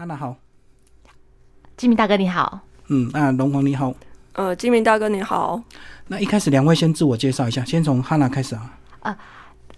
哈娜好，金明大哥你好，嗯，那龙皇你好，呃，金明大哥你好，那一开始两位先自我介绍一下，先从哈娜开始啊。呃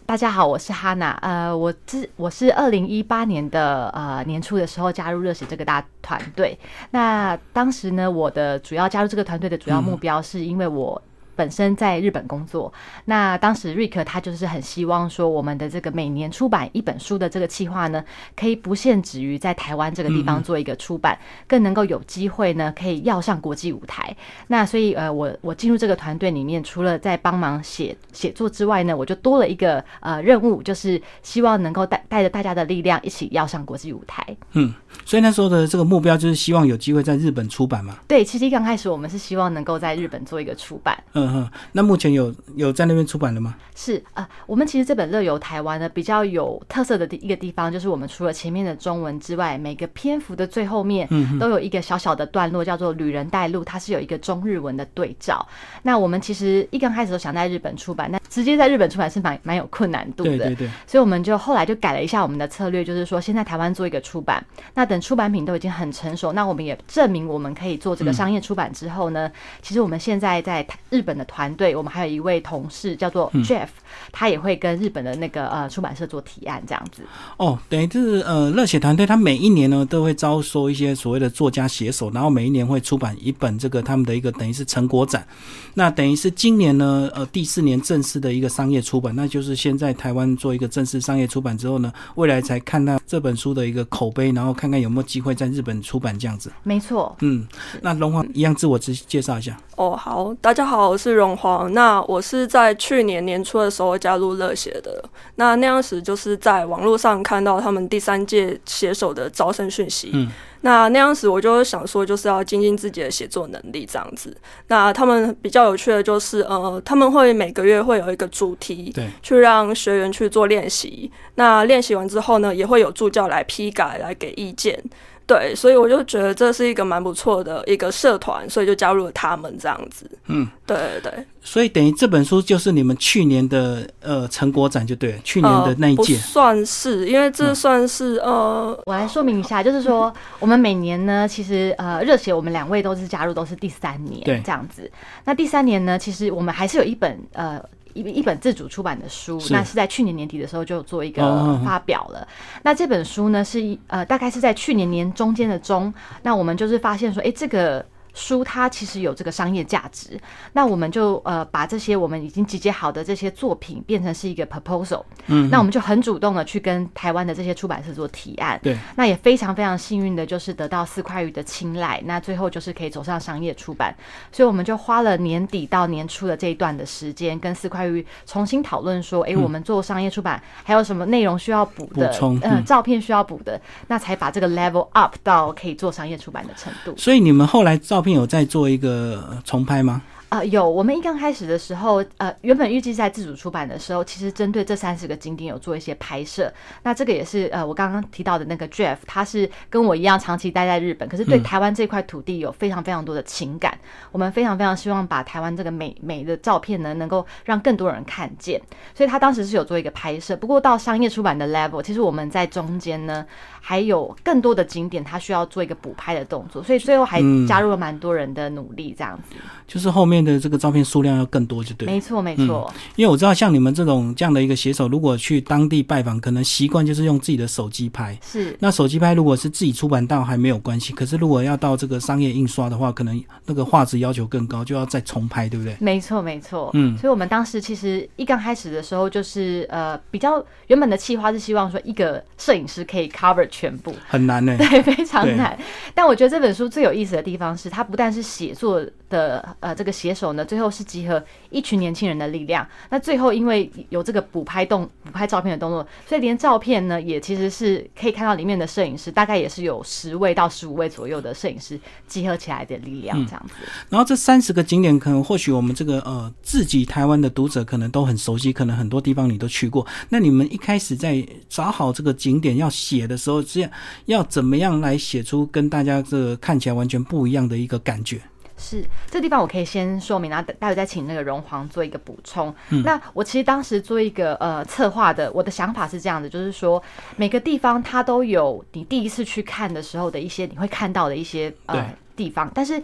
大家好，我是哈娜，呃，我之我是二零一八年的呃年初的时候加入热血这个大团队，那当时呢，我的主要加入这个团队的主要目标是因为我。本身在日本工作，那当时瑞克他就是很希望说，我们的这个每年出版一本书的这个计划呢，可以不限止于在台湾这个地方做一个出版，更能够有机会呢，可以要上国际舞台。那所以呃，我我进入这个团队里面，除了在帮忙写写作之外呢，我就多了一个呃任务，就是希望能够带带着大家的力量，一起要上国际舞台。嗯，所以那时候的这个目标就是希望有机会在日本出版嘛。对，其实刚开始我们是希望能够在日本做一个出版。嗯哼，那目前有有在那边出版的吗？是啊，我们其实这本《乐游台湾》呢，比较有特色的一个地方，就是我们除了前面的中文之外，每个篇幅的最后面都有一个小小的段落，叫做“旅人带路”，它是有一个中日文的对照。那我们其实一刚开始都想在日本出版，那直接在日本出版是蛮蛮有困难度的。对对对。所以我们就后来就改了一下我们的策略，就是说先在台湾做一个出版。那等出版品都已经很成熟，那我们也证明我们可以做这个商业出版之后呢，其实我们现在在日本的团队，我们还有一位同事叫做 Jeff，他也会跟日本的那个呃出版社做提案，这样子。哦，等于就是呃热血团队，他每一年呢都会招收一些所谓的作家写手，然后每一年会出版一本这个他们的一个等于是成果展。那等于是今年呢呃第四年正式的一个商业出版，那就是先在台湾做一个正式商业出版之后呢，未来才看到这本书的一个口碑，然后看看有没有机会在日本出版这样子。没错。嗯，那龙华一样自我介介绍一下。哦，好，大家好，我是荣煌。那我是在去年年初的时候加入热血的。那那样时就是在网络上看到他们第三届写手的招生讯息。嗯，那那样时我就想说，就是要精进自己的写作能力这样子。那他们比较有趣的就是，呃，他们会每个月会有一个主题，对，去让学员去做练习。那练习完之后呢，也会有助教来批改，来给意见。对，所以我就觉得这是一个蛮不错的一个社团，所以就加入了他们这样子。嗯，对对对。所以等于这本书就是你们去年的呃成果展就对了，去年的那一届算是，因为这算是呃，我来说明一下，就是说我们每年呢，其实呃热血我们两位都是加入都是第三年这样子。那第三年呢，其实我们还是有一本呃。一一本自主出版的书，那是在去年年底的时候就做一个发表了。那这本书呢，是呃，大概是在去年年中间的中，那我们就是发现说，哎，这个。书它其实有这个商业价值，那我们就呃把这些我们已经集结好的这些作品变成是一个 proposal，嗯，那我们就很主动的去跟台湾的这些出版社做提案，对，那也非常非常幸运的就是得到四块鱼的青睐，那最后就是可以走上商业出版，所以我们就花了年底到年初的这一段的时间跟四块鱼重新讨论说，哎，我们做商业出版还有什么内容需要补的，嗯，照片需要补的，那才把这个 level up 到可以做商业出版的程度。所以你们后来照有在做一个重拍吗？啊，有。我们一刚开始的时候，呃，原本预计在自主出版的时候，其实针对这三十个景点有做一些拍摄。那这个也是呃，我刚刚提到的那个 Jeff，他是跟我一样长期待在日本，可是对台湾这块土地有非常非常多的情感。我们非常非常希望把台湾这个美美的照片呢，能够让更多人看见。所以他当时是有做一个拍摄。不过到商业出版的 level，其实我们在中间呢，还有更多的景点，他需要做一个补拍的动作。所以最后还加入了蛮多人的努力，这样子。就是后面的这个照片数量要更多，就对。没错，没错。因为我知道，像你们这种这样的一个写手，如果去当地拜访，可能习惯就是用自己的手机拍。是。那手机拍如果是自己出版到还没有关系，可是如果要到这个商业印刷的话，可能那个画质要求更高，就要再重拍，对不对？没错，没错。嗯。所以我们当时其实一刚开始的时候，就是呃比较原本的计划是希望说一个摄影师可以 cover 全部，很难呢。对，非常难。但我觉得这本书最有意思的地方是，它不但是写作的。呃，这个写手呢，最后是集合一群年轻人的力量。那最后因为有这个补拍动、补拍照片的动作，所以连照片呢，也其实是可以看到里面的摄影师，大概也是有十位到十五位左右的摄影师集合起来的力量这样子。然后这三十个景点，可能或许我们这个呃自己台湾的读者可能都很熟悉，可能很多地方你都去过。那你们一开始在找好这个景点要写的时候，这样要怎么样来写出跟大家这个看起来完全不一样的一个感觉？是这地方我可以先说明，然后待会再请那个荣皇做一个补充。那我其实当时做一个呃策划的，我的想法是这样的，就是说每个地方它都有你第一次去看的时候的一些你会看到的一些呃地方，但是。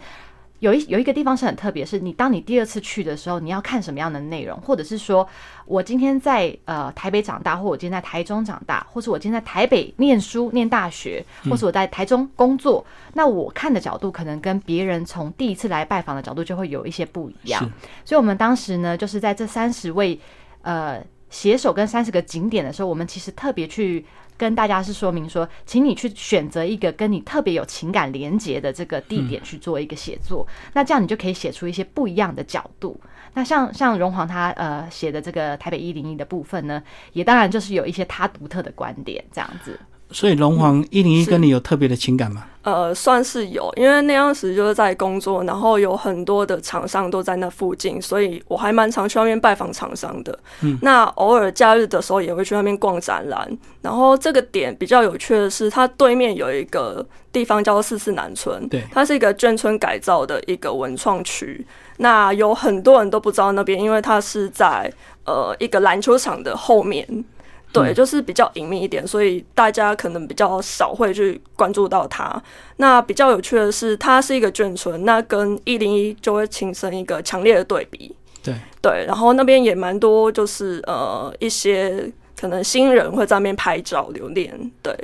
有一有一个地方是很特别，是你当你第二次去的时候，你要看什么样的内容，或者是说我今天在呃台北长大，或我今天在台中长大，或是我今天在台北念书念大学，或是我在台中工作，那我看的角度可能跟别人从第一次来拜访的角度就会有一些不一样。所以，我们当时呢，就是在这三十位呃携手跟三十个景点的时候，我们其实特别去。跟大家是说明说，请你去选择一个跟你特别有情感连结的这个地点去做一个写作，那这样你就可以写出一些不一样的角度。那像像荣煌他呃写的这个台北一零一的部分呢，也当然就是有一些他独特的观点这样子。所以龙皇一零一跟你有特别的情感吗？呃，算是有，因为那样时就是在工作，然后有很多的厂商都在那附近，所以我还蛮常去那边拜访厂商的。嗯，那偶尔假日的时候也会去那边逛展览。然后这个点比较有趣的是，它对面有一个地方叫做四四南村，对，它是一个眷村改造的一个文创区。那有很多人都不知道那边，因为它是在呃一个篮球场的后面。对，就是比较隐秘一点，所以大家可能比较少会去关注到它。那比较有趣的是，它是一个眷村，那跟一零一就会形成一个强烈的对比。对对，然后那边也蛮多，就是呃一些可能新人会在那边拍照留念。对，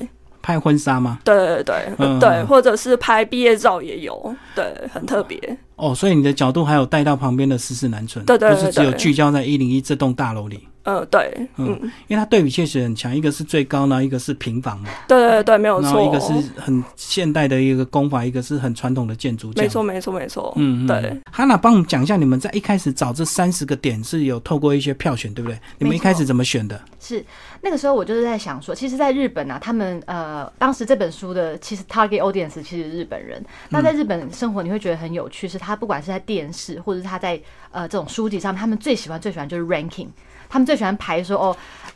拍婚纱吗？对对对对，或者是拍毕业照也有，对，很特别。哦，所以你的角度还有带到旁边的四四南村，对对，不是只有聚焦在一零一这栋大楼里。呃，对，嗯，因为它对比确实很强，一个是最高呢，一个是平房嘛，对对对，没有错，一个是很现代的一个工法，一个是很传统的建筑，没错没错没错，嗯，对。哈娜帮我们讲一下，你们在一开始找这三十个点是有透过一些票选，对不对？你们一开始怎么选的？是那个时候我就是在想说，其实，在日本啊，他们呃，当时这本书的其实 target audience 其实日本人，那在日本生活你会觉得很有趣，是他不管是在电视或者是他在呃这种书籍上，他们最喜欢最喜欢就是 ranking。他们最喜欢排说哦，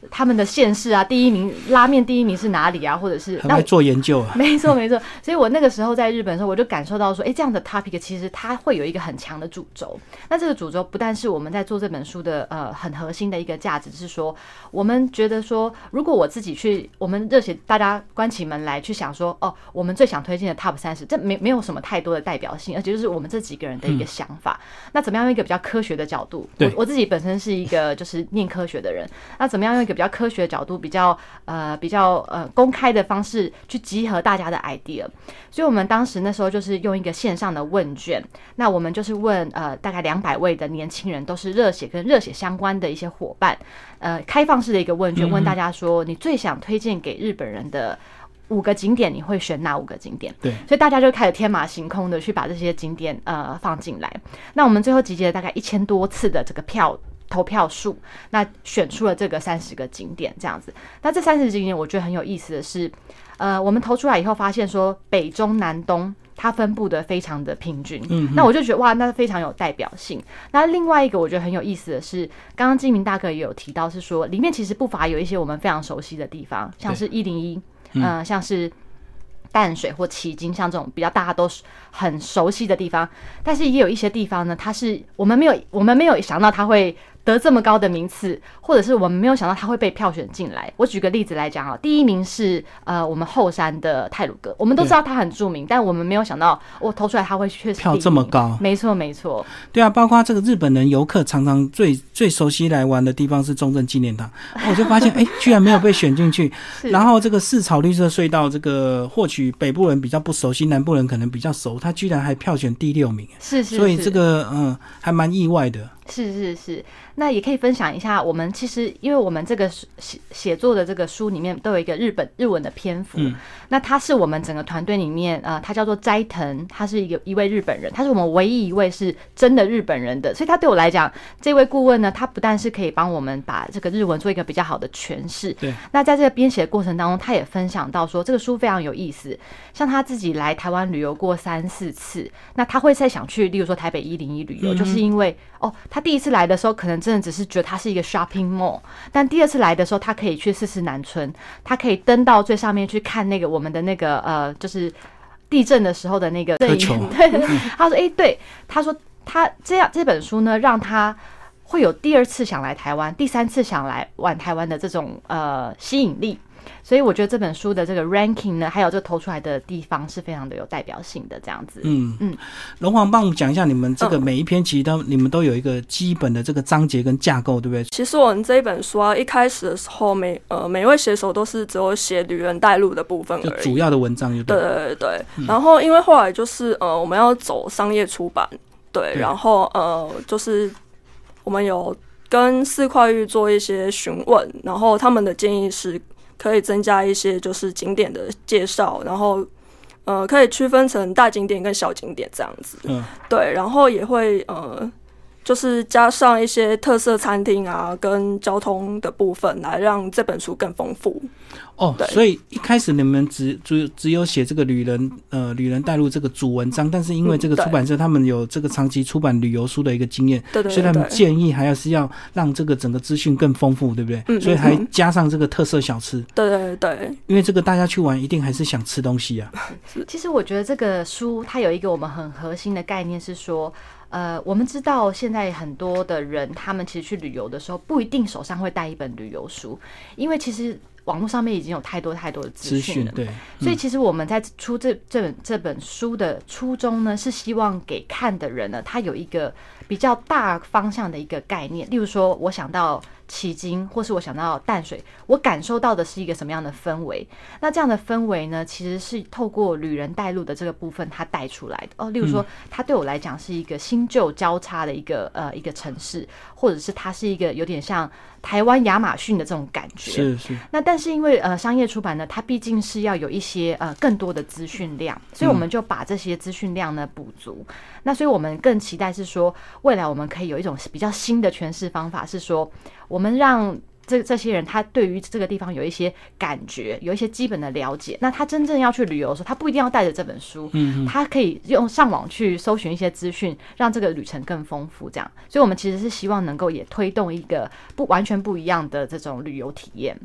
他们的县市啊，第一名拉面第一名是哪里啊？或者是那做研究啊？没错没错。所以我那个时候在日本的时候，我就感受到说，哎，这样的 topic 其实它会有一个很强的主轴。那这个主轴不但是我们在做这本书的呃很核心的一个价值，是说我们觉得说，如果我自己去，我们热血大家关起门来去想说，哦，我们最想推荐的 top 三十，这没没有什么太多的代表性，而且就是我们这几个人的一个想法。那怎么样用一个比较科学的角度？我我自己本身是一个就是念。科学的人，那怎么样用一个比较科学的角度，比较呃比较呃公开的方式去集合大家的 idea？所以我们当时那时候就是用一个线上的问卷，那我们就是问呃大概两百位的年轻人，都是热血跟热血相关的一些伙伴，呃开放式的一个问卷，问大家说你最想推荐给日本人的五个景点，你会选哪五个景点？对，所以大家就开始天马行空的去把这些景点呃放进来。那我们最后集结了大概一千多次的这个票。投票数，那选出了这个三十个景点这样子。那这三十个景点，我觉得很有意思的是，呃，我们投出来以后发现说，北中南东它分布的非常的平均。嗯，那我就觉得哇，那非常有代表性。那另外一个我觉得很有意思的是，刚刚金明大哥也有提到，是说里面其实不乏有一些我们非常熟悉的地方，像是一零一，嗯，像是淡水或旗津，像这种比较大家都很熟悉的地方。但是也有一些地方呢，它是我们没有，我们没有想到它会。得这么高的名次，或者是我们没有想到他会被票选进来。我举个例子来讲啊，第一名是呃我们后山的泰鲁哥，我们都知道他很著名，但我们没有想到我投出来他会确实票这么高。没错没错，对啊，包括这个日本人游客常常最最熟悉来玩的地方是中正纪念堂，我就发现哎，居然没有被选进去。然后这个四草绿色隧道，这个获取北部人比较不熟悉，南部人可能比较熟，他居然还票选第六名，是是，所以这个嗯还蛮意外的。是是是，那也可以分享一下。我们其实，因为我们这个写写作的这个书里面都有一个日本日文的篇幅。嗯。那他是我们整个团队里面，呃，他叫做斋藤，他是一个一位日本人，他是我们唯一一位是真的日本人的。所以他对我来讲，这位顾问呢，他不但是可以帮我们把这个日文做一个比较好的诠释。对。那在这个编写的过程当中，他也分享到说，这个书非常有意思。像他自己来台湾旅游过三四次，那他会再想去，例如说台北一零一旅游，就是因为哦，他。第一次来的时候，可能真的只是觉得它是一个 shopping mall，但第二次来的时候，他可以去试试南村，他可以登到最上面去看那个我们的那个呃，就是地震的时候的那个苛求 对，他说：“哎、对，他说他这样这本书呢，让他会有第二次想来台湾，第三次想来玩台湾的这种呃吸引力。”所以我觉得这本书的这个 ranking 呢，还有这投出来的地方是非常的有代表性的，这样子。嗯嗯，龙王帮我们讲一下，你们这个嗯每一篇其实都你们都有一个基本的这个章节跟架构，对不对？其实我们这一本书啊，一开始的时候每呃每位写手都是只有写旅人带路的部分而已。就主要的文章就对对。对然后因为后来就是呃，我们要走商业出版，对，对然后呃，就是我们有跟四块玉做一些询问，然后他们的建议是可以增加一些就是景点的介绍，然后呃可以区分成大景点跟小景点这样子，嗯，对，然后也会呃。就是加上一些特色餐厅啊，跟交通的部分，来让这本书更丰富。哦，对。所以一开始你们只只只有写这个旅人呃旅人带入这个主文章，但是因为这个出版社他们有这个长期出版旅游书的一个经验，对对所以他们建议还要是要让这个整个资讯更丰富，对不对？嗯所以还加上这个特色小吃，对对对，因为这个大家去玩一定还是想吃东西啊。其实我觉得这个书它有一个我们很核心的概念是说，呃，我们知道现在很多的人他们其实去旅游的时候不一定手上会带一本旅游书，因为其实网络上面已经有太多太多的资资讯了。讯对，所以其实我们在出这这本这本书的初衷呢，是希望给看的人呢，他有一个比较大方向的一个概念。例如说，我想到奇经，或是我想到淡水，我感受到的是一个什么样的氛围？那这样的氛围呢，其实是透过旅人带路的这个部分，它带出来的哦。例如说，它对我来讲是一个新旧交叉的一个呃一个城市，或者是它是一个有点像台湾亚马逊的这种感觉。是是，那但是因为呃商业出版呢，它毕竟是要有一些呃更多的资讯量，所以我们就把这些资讯量呢补足。那所以我们更期待是说，未来我们可以有一种比较新的诠释方法，是说我们让。这这些人，他对于这个地方有一些感觉，有一些基本的了解。那他真正要去旅游的时候，他不一定要带着这本书，嗯他可以用上网去搜寻一些资讯，让这个旅程更丰富。这样，所以我们其实是希望能够也推动一个不完全不一样的这种旅游体验。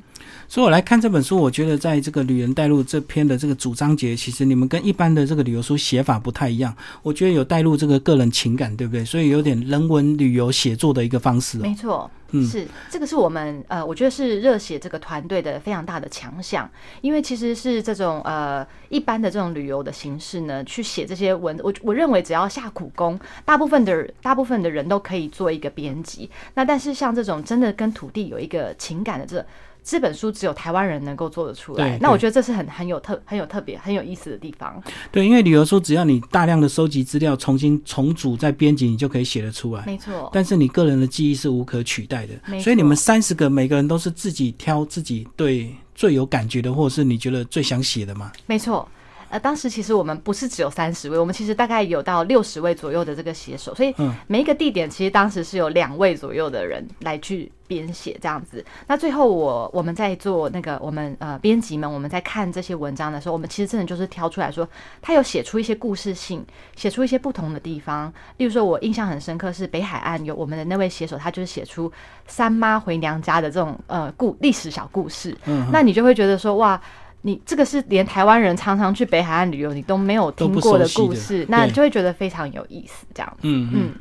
所以我来看这本书，我觉得在这个旅人带路这篇的这个主章节，其实你们跟一般的这个旅游书写法不太一样。我觉得有带入这个个人情感，对不对？所以有点人文旅游写作的一个方式哦没。错，是这个是我们呃，我觉得是热血这个团队的非常大的强项，因为其实是这种呃一般的这种旅游的形式呢，去写这些文，我我认为只要下苦功，大部分的大部分的人都可以做一个编辑。那但是像这种真的跟土地有一个情感的这。这本书只有台湾人能够做得出来对，那我觉得这是很很有特很有特别很有意思的地方。对，因为旅游书只要你大量的收集资料，重新重组再编辑，你就可以写得出来。没错，但是你个人的记忆是无可取代的所以你们三十个每个人都是自己挑自己对最有感觉的，或者是你觉得最想写的吗？没错。呃，当时其实我们不是只有三十位，我们其实大概有到六十位左右的这个写手，所以嗯每一个地点其实当时是有两位左右的人来去编写这样子。那最后我我们在做那个我们呃编辑们我们在看这些文章的时候，我们其实真的就是挑出来说，他有写出一些故事性，写出一些不同的地方。例如说，我印象很深刻是北海岸有我们的那位写手，他就是写出三妈回娘家的这种呃故历史小故事。嗯，那你就会觉得说，哇，你这个是连台湾人常常去北海岸旅游，你都没有听过的故事那就会觉得非常有意思，这样。嗯嗯。嗯，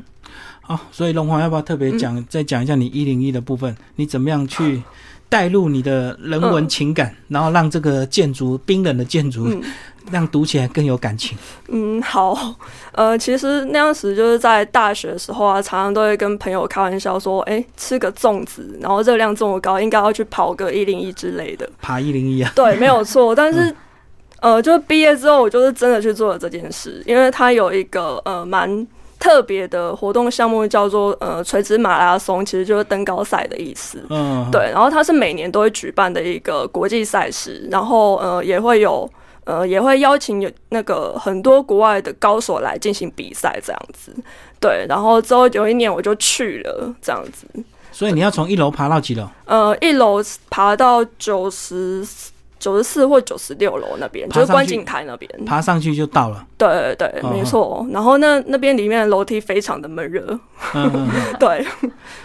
好，所以龙华要不要特别讲，再讲一下你一零一的部分，你怎么样去带入你的人文情感，然后让这个建筑冰冷的建筑，嗯让读起来更有感情。嗯，好，呃，其实那样时就是在大学的时候啊，常常都会跟朋友开玩笑说，哎、吃个粽子，然后热量这么高，应该要去跑个一零一之类的。爬一零一啊，对，没有错。但是，呃，就毕业之后，我就是真的去做了这件事，因为它有一个呃蛮特别的活动项目，叫做呃垂直马拉松，其实就是登高赛的意思。嗯，对，然后它是每年都会举办的一个国际赛事，然后呃也会有呃也会邀请有那个很多国外的高手来进行比赛这样子。对，然后之后有一年我就去了这样子，所以你要从一楼爬到几楼？呃，一楼爬到九十九十四或九十六楼那边，就是观景台那边。爬上去就到了。对对对，嗯没错。然后那那边里面的楼梯非常的闷热，嗯嗯嗯。对，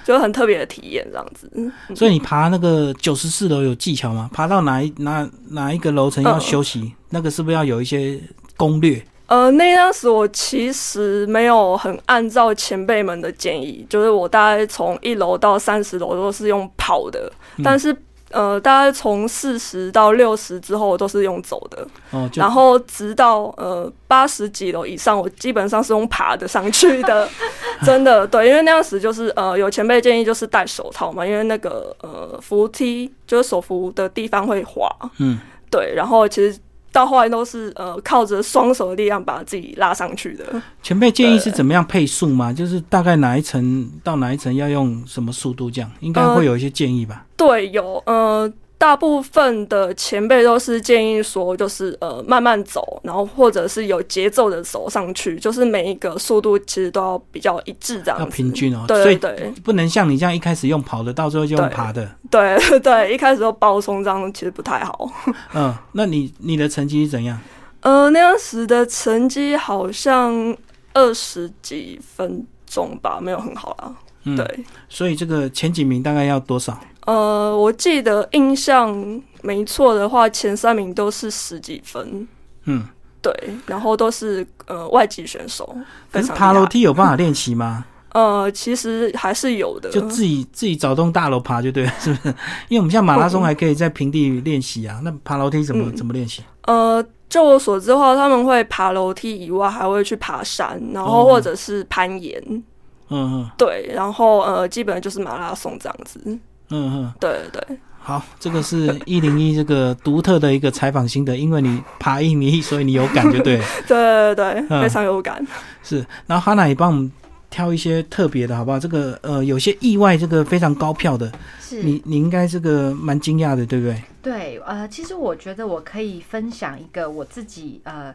就很特别的体验这样子。所以你爬那个九十四楼有技巧吗？爬到哪一哪哪一个楼层要嗯休息？那个是不是要有一些攻略？呃，那当时我其实没有很按照前辈们的建议，就是我大概从一楼到三十楼都是用跑的，但是呃，大概从四十到六十之后都是用走的，哦，然后直到呃八十几楼以上，我基本上是用爬的上去的，真的对，因为那样时就是呃有前辈建议就是戴手套嘛，因为那个呃扶梯就是手扶的地方会滑，嗯，对，然后其实。到后来都是呃靠着双手的力量把自己拉上去的。前辈建议是怎么样配速吗？就是大概哪一层到哪一层要用什么速度这样？应该会有一些建议吧？对，有呃。大部分的前辈都是建议说，就是呃慢慢走，然后或者是有节奏的走上去，就是每一个速度其实都要比较一致这样，要平均哦。对对，不能像你这样一开始用跑的，到最后就用爬的。对对，一开始就爆冲这样其实不太好。嗯，那你你的成绩是怎样？呃，那样时的成绩好像二十几分钟吧，没有很好啦。嗯，对。所以这个前几名大概要多少？呃，我记得印象没错的话，前三名都是十几分。嗯，对，然后都是呃外籍选手。可是爬楼梯有办法练习吗？呃，其实还是有的，就自己自己找栋大楼爬就对了，是不是？因为我们像马拉松还可以在平地练习啊，那爬楼梯怎么怎么练习？呃，就我所知的话，他们会爬楼梯以外，还会去爬山，然后或者是攀岩。嗯嗯，对，然后呃，基本就是马拉松这样子。嗯哼，对对好，这个是 一零一这个独特的一个采访心得，因为你爬一米，所以你有感就对，对对对，非常有感。是，然后哈娜也帮我们挑一些特别的，好不好？这个呃，有些意外，这个非常高票的，是你你应该这个蛮惊讶的，对不对？对，呃，其实我觉得我可以分享一个我自己呃，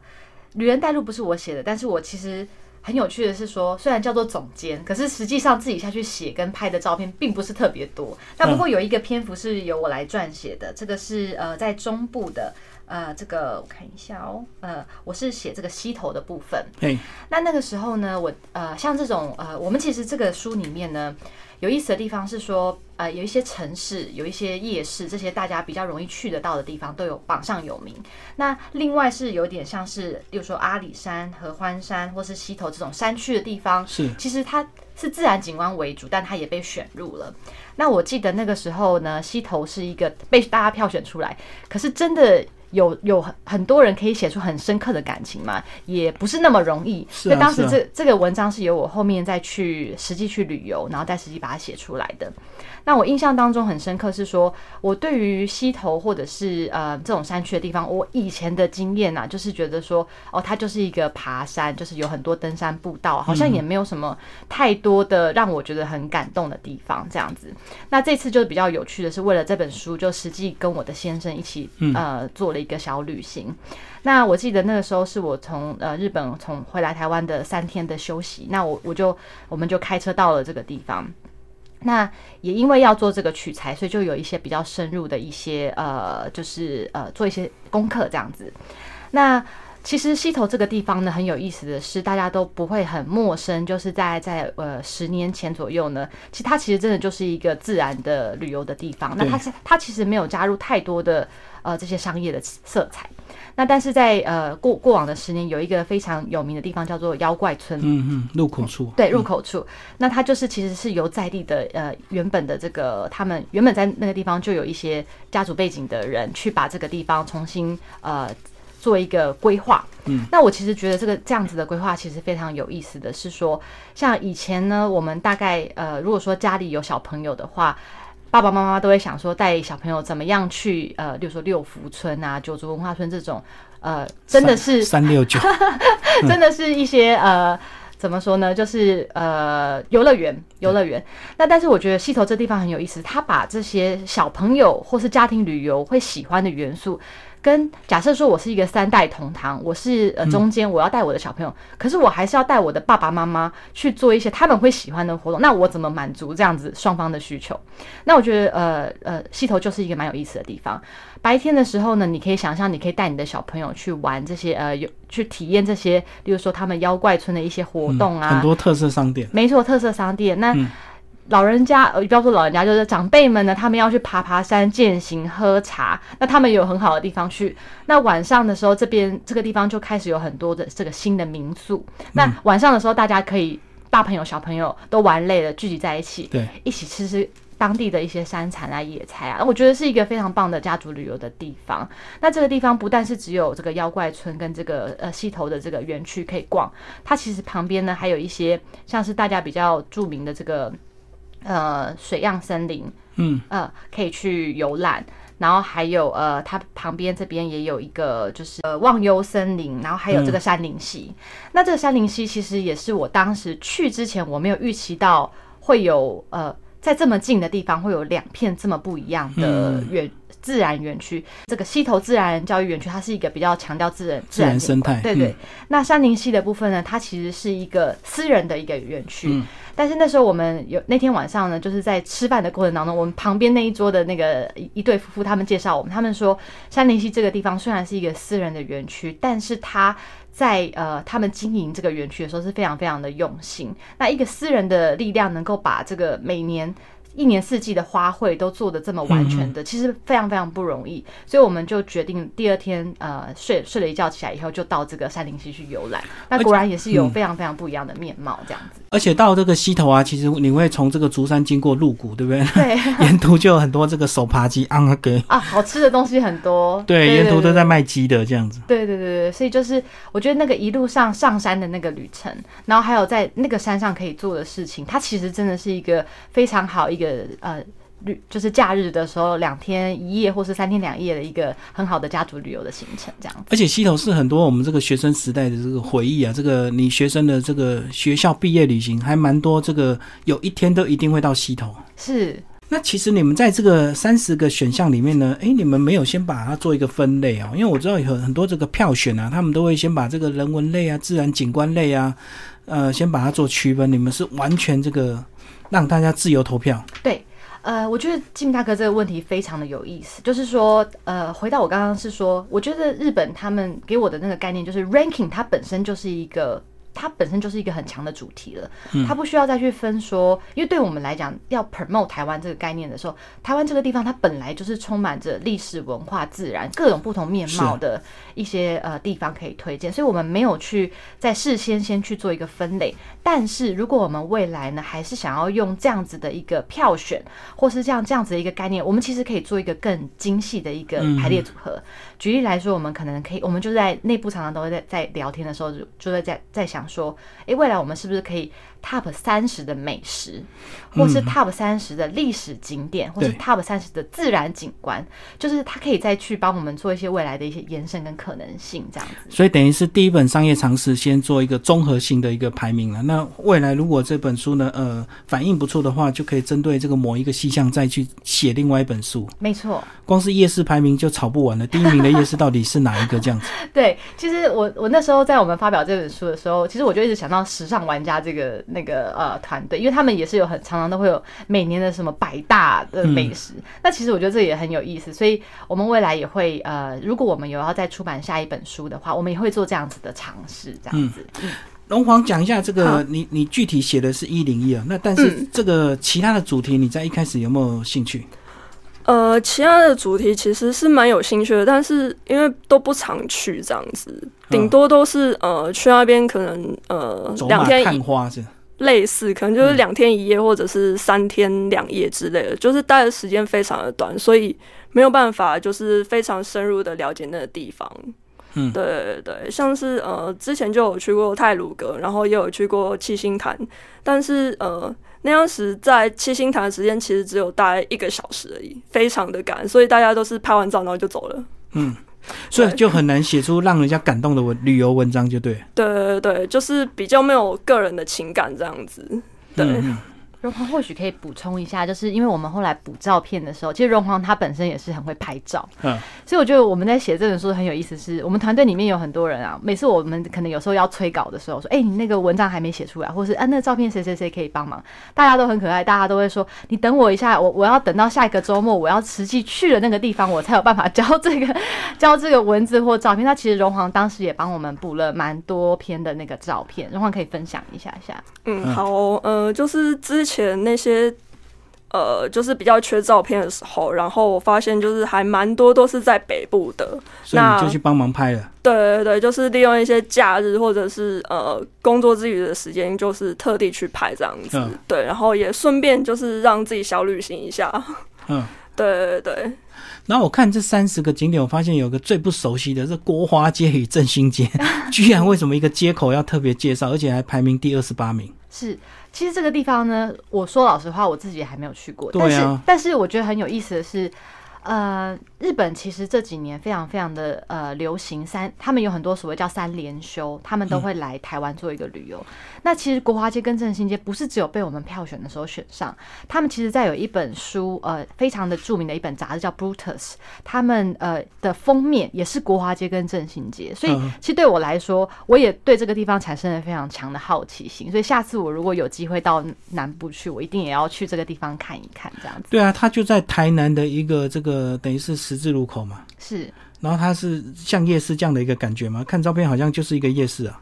旅人带路不是我写的，但是我其实。很有趣的是说，虽然叫做总监，可是实际上自己下去写跟拍的照片并不是特别多。那不过有一个篇幅是由我来撰写的，这个是呃在中部的呃这个我看一下哦，呃我是写这个溪头的部分。对，那那个时候呢，我呃像这种呃我们其实这个书里面呢。有意思的地方是说，呃，有一些城市，有一些夜市，这些大家比较容易去得到的地方，都有榜上有名。那另外是有点像是，比如说阿里山、合欢山或是溪头这种山区的地方，是其实它是自然景观为主，但它也被选入了。那我记得那个时候呢，溪头是一个被大家票选出来，可是真的。有有很很多人可以写出很深刻的感情嘛，也不是那么容易。所以当时这这个文章是由我后面再去实际去旅游，然后再实际把它写出来的。那我印象当中很深刻是说，我对于溪头或者是呃这种山区的地方，我以前的经验呐，就是觉得说，哦，它就是一个爬山，就是有很多登山步道，好像也没有什么太多的让我觉得很感动的地方这样子。那这次就比较有趣的是，为了这本书，就实际跟我的先生一起呃做了一个小旅行。那我记得那个时候是我从呃日本从回来台湾的三天的休息，那我我就我们就开车到了这个地方。那也因为要做这个取材，所以就有一些比较深入的一些呃，就是呃做一些功课这样子。那其实溪头这个地方呢，很有意思的是，大家都不会很陌生。就是在在呃十年前左右呢，其实它其实真的就是一个自然的旅游的地方。那它是它其实没有加入太多的呃这些商业的色彩。那但是在呃过过往的十年，有一个非常有名的地方叫做妖怪村。嗯嗯，入口处。对，入口处。那它就是其实是由在地的呃原本的这个他们原本在那个地方就有一些家族背景的人去把这个地方重新呃做一个规划。嗯。那我其实觉得这个这样子的规划其实非常有意思的是说，像以前呢，我们大概呃如果说家里有小朋友的话。爸爸妈妈都会想说带小朋友怎么样去呃，比如说六福村啊、九族文化村这种，呃，真的是三六九，真的是一些呃，怎么说呢？就是呃，游乐园，游乐园。那但是我觉得溪头这地方很有意思，他把这些小朋友或是家庭旅游会喜欢的元素。跟假设说，我是一个三代同堂，我是呃中间我要带我的小朋友，可是我还是要带我的爸爸妈妈去做一些他们会喜欢的活动，那我怎么满足这样子双方的需求？那我觉得呃呃，溪头就是一个蛮有意思的地方。白天的时候呢，你可以想象，你可以带你的小朋友去玩这些呃有去体验这些，例如说他们妖怪村的一些活动啊，很多特色商店，没错，特色商店那。老人家，呃，不要说老人家，就是长辈们呢，他们要去爬爬山、践行、喝茶，那他们有很好的地方去。那晚上的时候，这边这个地方就开始有很多的这个新的民宿。那晚上的时候，大家可以大朋友小朋友都玩累了，聚集在一起，对，一起吃吃当地的一些山产啊、野菜啊。我觉得是一个非常棒的家族旅游的地方。那这个地方不但是只有这个妖怪村跟这个呃溪头的这个园区可以逛，它其实旁边呢还有一些像是大家比较著名的这个。呃，水漾森林，嗯，呃，可以去游览，然后还有呃，它旁边这边也有一个就是呃忘忧森林，然后还有这个山林溪。那这个山林溪其实也是我当时去之前我没有预期到会有呃，在这么近的地方会有两片这么不一样的园自然园区。这个溪头自然教育园区，它是一个比较强调自然自然生态，对对。那山林溪的部分呢，它其实是一个私人的一个园区。但是那时候我们有那天晚上呢，就是在吃饭的过程当中，我们旁边那一桌的那个一对夫妇，他们介绍我们，他们说山林溪这个地方虽然是一个私人的园区，但是他在呃他们经营这个园区的时候是非常非常的用心。那一个私人的力量能够把这个每年。一年四季的花卉都做的这么完全的，其实非常非常不容易，所以我们就决定第二天呃睡睡了一觉起来以后，就到这个山林溪去游览。那果然也是有非常非常不一样的面貌，这样子。而且到这个溪头啊，其实你会从这个竹山经过鹿谷，对不对？对。沿途就有很多这个手扒鸡啊给 啊，好吃的东西很多。对，沿途都在卖鸡的这样子。对对对对，所以就是我觉得那个一路上上山的那个旅程，然后还有在那个山上可以做的事情，它其实真的是一个非常好一个。个呃旅就是假日的时候两天一夜或是三天两夜的一个很好的家族旅游的行程，这样子。而且溪头是很多我们这个学生时代的这个回忆啊，这个你学生的这个学校毕业旅行还蛮多，这个有一天都一定会到溪头。是。那其实你们在这个三十个选项里面呢，哎，你们没有先把它做一个分类啊？因为我知道有很多这个票选啊，他们都会先把这个人文类啊、自然景观类啊，呃，先把它做区分。你们是完全这个。让大家自由投票。对，呃，我觉得金大哥这个问题非常的有意思，就是说，呃，回到我刚刚是说，我觉得日本他们给我的那个概念就是 ranking，它本身就是一个。它本身就是一个很强的主题了，它不需要再去分说，因为对我们来讲，要 promote 台湾这个概念的时候，台湾这个地方它本来就是充满着历史文化、自然各种不同面貌的一些呃地方可以推荐，所以我们没有去在事先先去做一个分类。但是如果我们未来呢，还是想要用这样子的一个票选，或是这样这样子的一个概念，我们其实可以做一个更精细的一个排列组合。举例来说，我们可能可以，我们就在内部常常都会在在聊天的时候，就就会在在想说，诶，未来我们是不是可以？Top 三十的美食，或是 Top 三十的历史景点，或是 Top 三十的自然景观，就是它可以再去帮我们做一些未来的一些延伸跟可能性，这样子。所以等于是第一本商业常识先做一个综合性的一个排名了。那未来如果这本书呢，呃，反应不错的话，就可以针对这个某一个细项再去写另外一本书。没错，光是夜市排名就吵不完了。第一名的夜市到底是哪一个？这样子。对，其实我我那时候在我们发表这本书的时候，其实我就一直想到时尚玩家这个。那个呃团队，因为他们也是有很常常都会有每年的什么百大的美食，那其实我觉得这也很有意思，所以我们未来也会呃，如果我们有要再出版下一本书的话，我们也会做这样子的尝试，这样子。嗯，龙皇讲一下这个，你你具体写的是一零一啊，那但是这个其他的主题，你在一开始有没有兴趣？呃，其他的主题其实是蛮有兴趣的，但是因为都不常去这样子，顶多都是呃去那边可能呃两天看花是类似，可能就是两天一夜或者是三天两夜之类的，就是待的时间非常的短，所以没有办法就是非常深入的了解那个地方。嗯，对对对，像是呃之前就有去过泰鲁阁，然后也有去过七星潭，但是呃。那当时在七星潭的时间其实只有大概一个小时而已，非常的赶，所以大家都是拍完照然后就走了。嗯，所以就很难写出让人家感动的文旅游文章，就对。对对对，就是比较没有个人的情感这样子。对。荣煌或许可以补充一下，就是因为我们后来补照片的时候，其实荣煌他本身也是很会拍照，嗯，所以我觉得我们在写这本书很有意思，是我们团队里面有很多人啊，每次我们可能有时候要催稿的时候，说，哎，你那个文章还没写出来，或是啊，那照片谁谁谁可以帮忙，大家都很可爱，大家都会说，你等我一下，我我要等到下一个周末，我要实际去了那个地方，我才有办法交这个 交这个文字或照片。那其实荣煌当时也帮我们补了蛮多篇的那个照片，荣煌可以分享一下下。嗯，好，呃，就是之前。前那些。呃，就是比较缺照片的时候，然后我发现就是还蛮多都是在北部的，所以你就去帮忙拍了。对对对，就是利用一些假日或者是呃工作之余的时间，就是特地去拍这样子。对，然后也顺便就是让自己小旅行一下。嗯，对 对对。然后我看这三十个景点，我发现有个最不熟悉的是国华街与振兴街，居然为什么一个街口要特别介绍，而且还排名第二十八名？是。其实这个地方呢，我说老实话，我自己还没有去过。但是，但是我觉得很有意思的是。呃，日本其实这几年非常非常的呃流行三，他们有很多所谓叫三连休，他们都会来台湾做一个旅游。那其实国华街跟振兴街不是只有被我们票选的时候选上，他们其实在有一本书，呃，非常的著名的一本杂志叫《Brutus》，他们呃的封面也是国华街跟振兴街，所以其实对我来说，我也对这个地方产生了非常强的好奇心。所以下次我如果有机会到南部去，我一定也要去这个地方看一看，这样子。对啊，他就在台南的一个这个。呃，等于是十字路口嘛，是。然后它是像夜市这样的一个感觉吗？看照片好像就是一个夜市啊。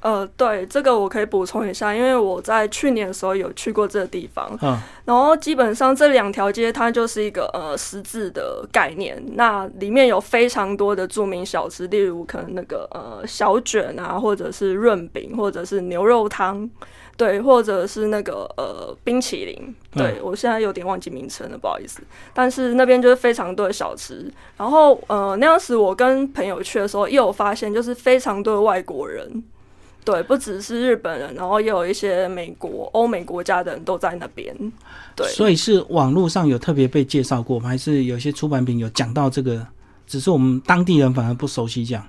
呃，对，这个我可以补充一下，因为我在去年的时候有去过这个地方。嗯。然后基本上这两条街它就是一个呃十字的概念，那里面有非常多的著名小吃，例如可能那个呃小卷啊，或者是润饼，或者是牛肉汤。对，或者是那个呃冰淇淋，对我现在有点忘记名称了，不好意思。但是那边就是非常多的小吃，然后呃那时我跟朋友去的时候，又有发现就是非常多的外国人，对，不只是日本人，然后也有一些美国、欧美国家的人都在那边。对，所以是网络上有特别被介绍过吗？还是有些出版品有讲到这个？只是我们当地人反而不熟悉这样。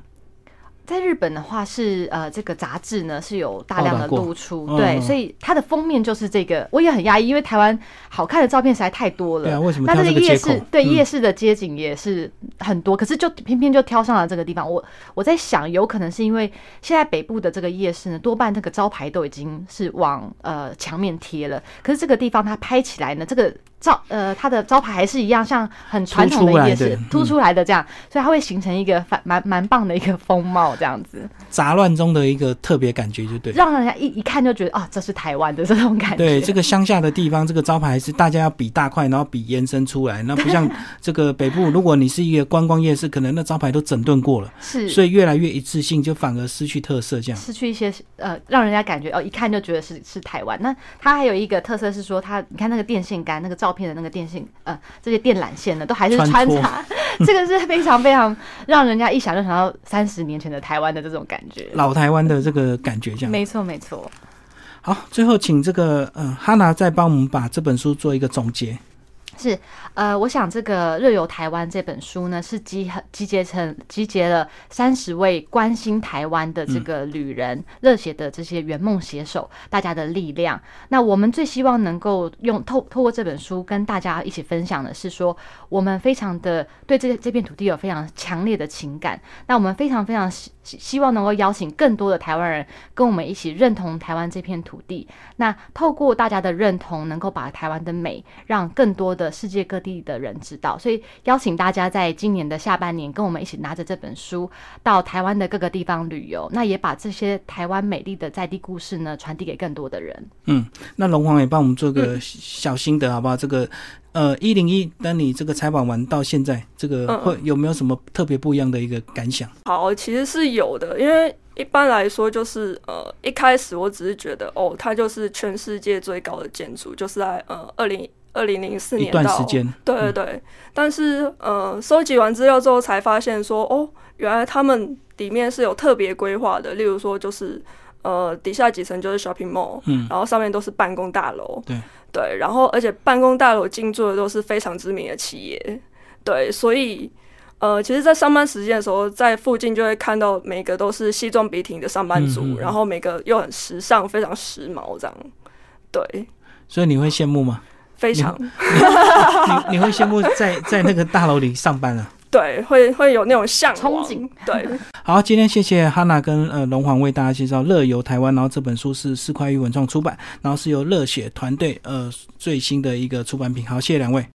在日本的话是呃，这个杂志呢是有大量的露出，对，所以它的封面就是这个。我也很压抑，因为台湾好看的照片实在太多了。对啊，为什么？那这个夜市对夜市的街景也是很多，可是就偏偏就挑上了这个地方。我我在想，有可能是因为现在北部的这个夜市呢，多半这个招牌都已经是往呃墙面贴了，可是这个地方它拍起来呢，这个。招呃，它的招牌还是一样，像很传统的夜市凸出来的。这样，所以它会形成一个反蛮蛮棒的一个风貌，这样子。杂乱中的一个特别感觉，就对，让人家一一看就觉得啊，这是台湾的这种感觉。对，这个乡下的地方，这个招牌是大家要比大块，然后比延伸出来，那不像 这个北部，如果你是一个观光夜市，可能那招牌都整顿过了，是，所以越来越一致性，就反而失去特色，这样。失去一些呃，让人家感觉哦，一看就觉得是是台湾。那它还有一个特色是说，它你看那个电线杆，那个照片的那个电信。呃，这些电缆线呢，都还是穿插，这个是非常非常让人家一想就想到三十年前的台湾的这种感觉，老台湾的这个感觉，这样没错没错。好，最后请这个呃哈娜再帮我们把这本书做一个总结。是，呃，我想这个《热游台湾》这本书呢，是集集结成集结了三十位关心台湾的这个旅人，热血的这些圆梦写手，大家的力量。那我们最希望能够用透透过这本书跟大家一起分享的是说，我们非常的对这这片土地有非常强烈的情感。那我们非常非常希希望能够邀请更多的台湾人跟我们一起认同台湾这片土地。那透过大家的认同，能够把台湾的美让更多的。世界各地的人知道，所以邀请大家在今年的下半年跟我们一起拿着这本书到台湾的各个地方旅游，那也把这些台湾美丽的在地故事呢传递给更多的人。嗯，那龙皇也帮我们做个小心得好不好？这个呃，一零一，等你这个采访完到现在，这个会有没有什么特别不一样的一个感想？好，其实是有的，因为一般来说就是呃，一开始我只是觉得哦，它就是全世界最高的建筑，就是在呃二零。二零零四年到，对对对，但是呃，收集完资料之后才发现说，哦，原来他们里面是有特别规划的，例如说就是呃，底下几层就是 shopping mall，嗯，然后上面都是办公大楼，对。对，然后而且办公大楼进驻的都是非常知名的企业，对，所以呃，其实，在上班时间的时候，在附近就会看到每个都是西装笔挺的上班族，然后每个又很时尚，非常时髦这样，对，所以你会羡慕吗？非常，你你会羡慕在在那个大楼里上班啊？对，会会有那种向往。憧憬。对，好，今天谢谢哈娜跟呃龙皇为大家介绍《乐游台湾》，然后这本书是四块玉文创出版，然后是由热血团队呃最新的一个出版品。好，谢谢两位。